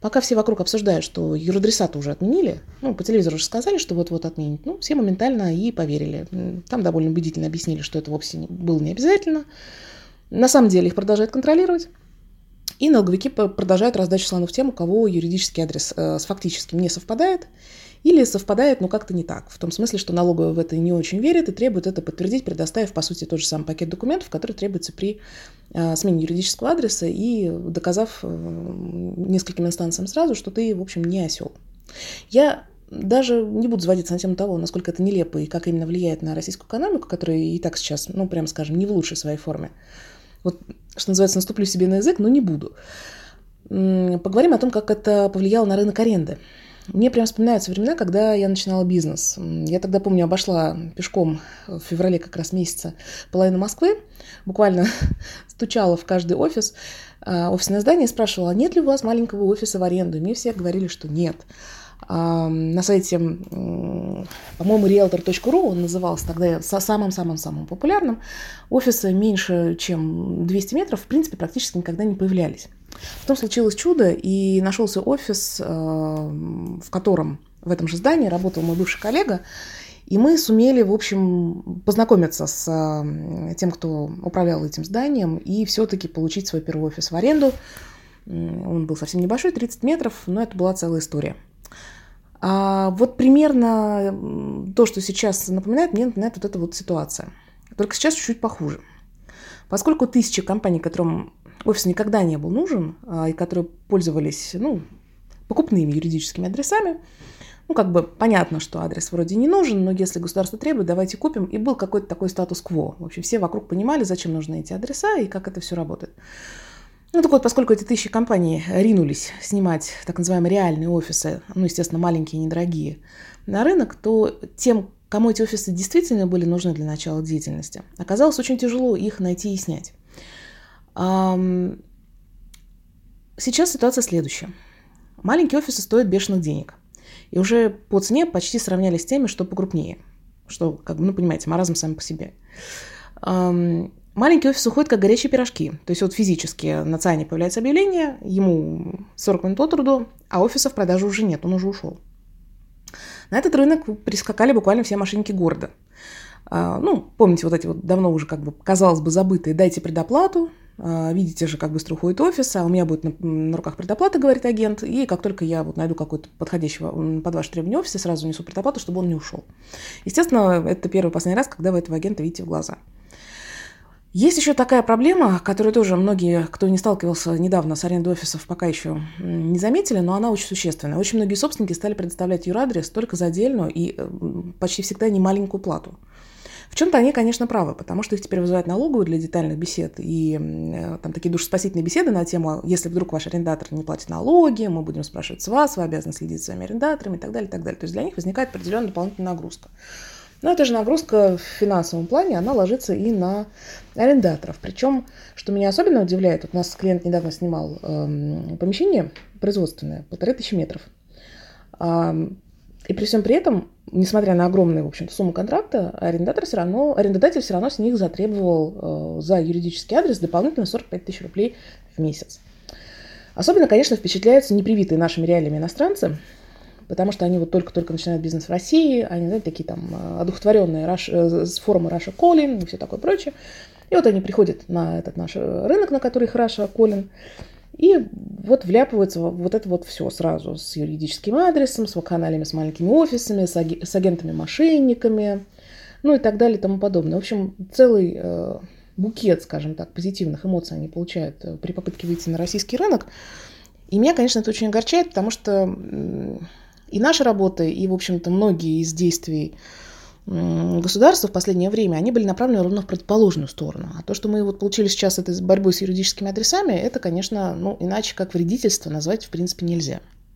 пока все вокруг обсуждают, что юридреса уже отменили, ну, по телевизору уже сказали, что вот-вот отменят, ну, все моментально и поверили. Там довольно убедительно объяснили, что это вовсе было не обязательно. На самом деле их продолжают контролировать. И налоговики продолжают раздачу слонов тем, у кого юридический адрес э, с фактическим не совпадает, или совпадает, но как-то не так. В том смысле, что налоговая в это не очень верит и требует это подтвердить, предоставив, по сути, тот же самый пакет документов, который требуется при э, смене юридического адреса и доказав э, нескольким инстанциям сразу, что ты, в общем, не осел. Я даже не буду заводиться на тему того, насколько это нелепо и как именно влияет на российскую экономику, которая и так сейчас, ну, прямо скажем, не в лучшей своей форме. Вот, что называется, наступлю себе на язык, но не буду. Поговорим о том, как это повлияло на рынок аренды. Мне прям вспоминаются времена, когда я начинала бизнес. Я тогда, помню, обошла пешком в феврале как раз месяца половину Москвы, буквально стучала в каждый офис, а, офисное здание, спрашивала, нет ли у вас маленького офиса в аренду. И мне все говорили, что нет на сайте, по-моему, realtor.ru, он назывался тогда самым-самым-самым популярным, офисы меньше, чем 200 метров, в принципе, практически никогда не появлялись. Потом случилось чудо, и нашелся офис, в котором в этом же здании работал мой бывший коллега, и мы сумели, в общем, познакомиться с тем, кто управлял этим зданием, и все-таки получить свой первый офис в аренду. Он был совсем небольшой, 30 метров, но это была целая история. А вот примерно то, что сейчас напоминает, мне напоминает вот эта вот ситуация. Только сейчас чуть-чуть похуже. Поскольку тысячи компаний, которым офис никогда не был нужен, а, и которые пользовались ну, покупными юридическими адресами, ну, как бы понятно, что адрес вроде не нужен, но если государство требует, давайте купим. И был какой-то такой статус-кво. В общем, все вокруг понимали, зачем нужны эти адреса и как это все работает. Ну так вот, поскольку эти тысячи компаний ринулись снимать так называемые реальные офисы, ну, естественно, маленькие недорогие, на рынок, то тем, кому эти офисы действительно были нужны для начала деятельности, оказалось очень тяжело их найти и снять. Сейчас ситуация следующая. Маленькие офисы стоят бешеных денег. И уже по цене почти сравнялись с теми, что покрупнее. Что, как бы, ну, понимаете, маразм сам по себе. Маленький офис уходит как горячие пирожки. То есть вот физически на ЦАНе появляется объявление, ему 40 минут от труду, а офиса в продаже уже нет, он уже ушел. На этот рынок прискакали буквально все мошенники города. А, ну, помните вот эти вот давно уже как бы, казалось бы, забытые «дайте предоплату», а, видите же, как быстро уходит офис, а у меня будет на, на руках предоплата, говорит агент, и как только я вот найду какой-то подходящего под ваше требование офиса, сразу несу предоплату, чтобы он не ушел. Естественно, это первый последний раз, когда вы этого агента видите в глаза. Есть еще такая проблема, которую тоже многие, кто не сталкивался недавно с арендой офисов, пока еще не заметили, но она очень существенная. Очень многие собственники стали предоставлять юрадрес только за отдельную и э, почти всегда не маленькую плату. В чем-то они, конечно, правы, потому что их теперь вызывают налоговую для детальных бесед. И э, там такие душеспасительные беседы на тему, если вдруг ваш арендатор не платит налоги, мы будем спрашивать с вас, вы обязаны следить за своими арендаторами и так далее, и так далее. То есть для них возникает определенная дополнительная нагрузка. Но эта же нагрузка в финансовом плане, она ложится и на арендаторов. Причем, что меня особенно удивляет, вот у нас клиент недавно снимал э, помещение производственное, полторы тысячи метров. Э, и при всем при этом, несмотря на огромную, в общем сумму контракта, арендатор все равно, арендодатель все равно с них затребовал э, за юридический адрес дополнительно 45 тысяч рублей в месяц. Особенно, конечно, впечатляются непривитые нашими реалиями иностранцы, потому что они вот только-только начинают бизнес в России, они, знаете, такие там э, одухотворенные Rush, э, форума Russia Calling и все такое прочее. И вот они приходят на этот наш рынок, на который их Russia Calling, и вот вляпываются вот это вот все сразу с юридическим адресом, с вакханалиями, с маленькими офисами, с, аги- с агентами-мошенниками, ну и так далее и тому подобное. В общем, целый э, букет, скажем так, позитивных эмоций они получают э, при попытке выйти на российский рынок. И меня, конечно, это очень огорчает, потому что и наша работа, и, в общем-то, многие из действий государства в последнее время, они были направлены ровно в противоположную сторону. А то, что мы вот получили сейчас этой борьбой с юридическими адресами, это, конечно, ну, иначе как вредительство назвать в принципе нельзя.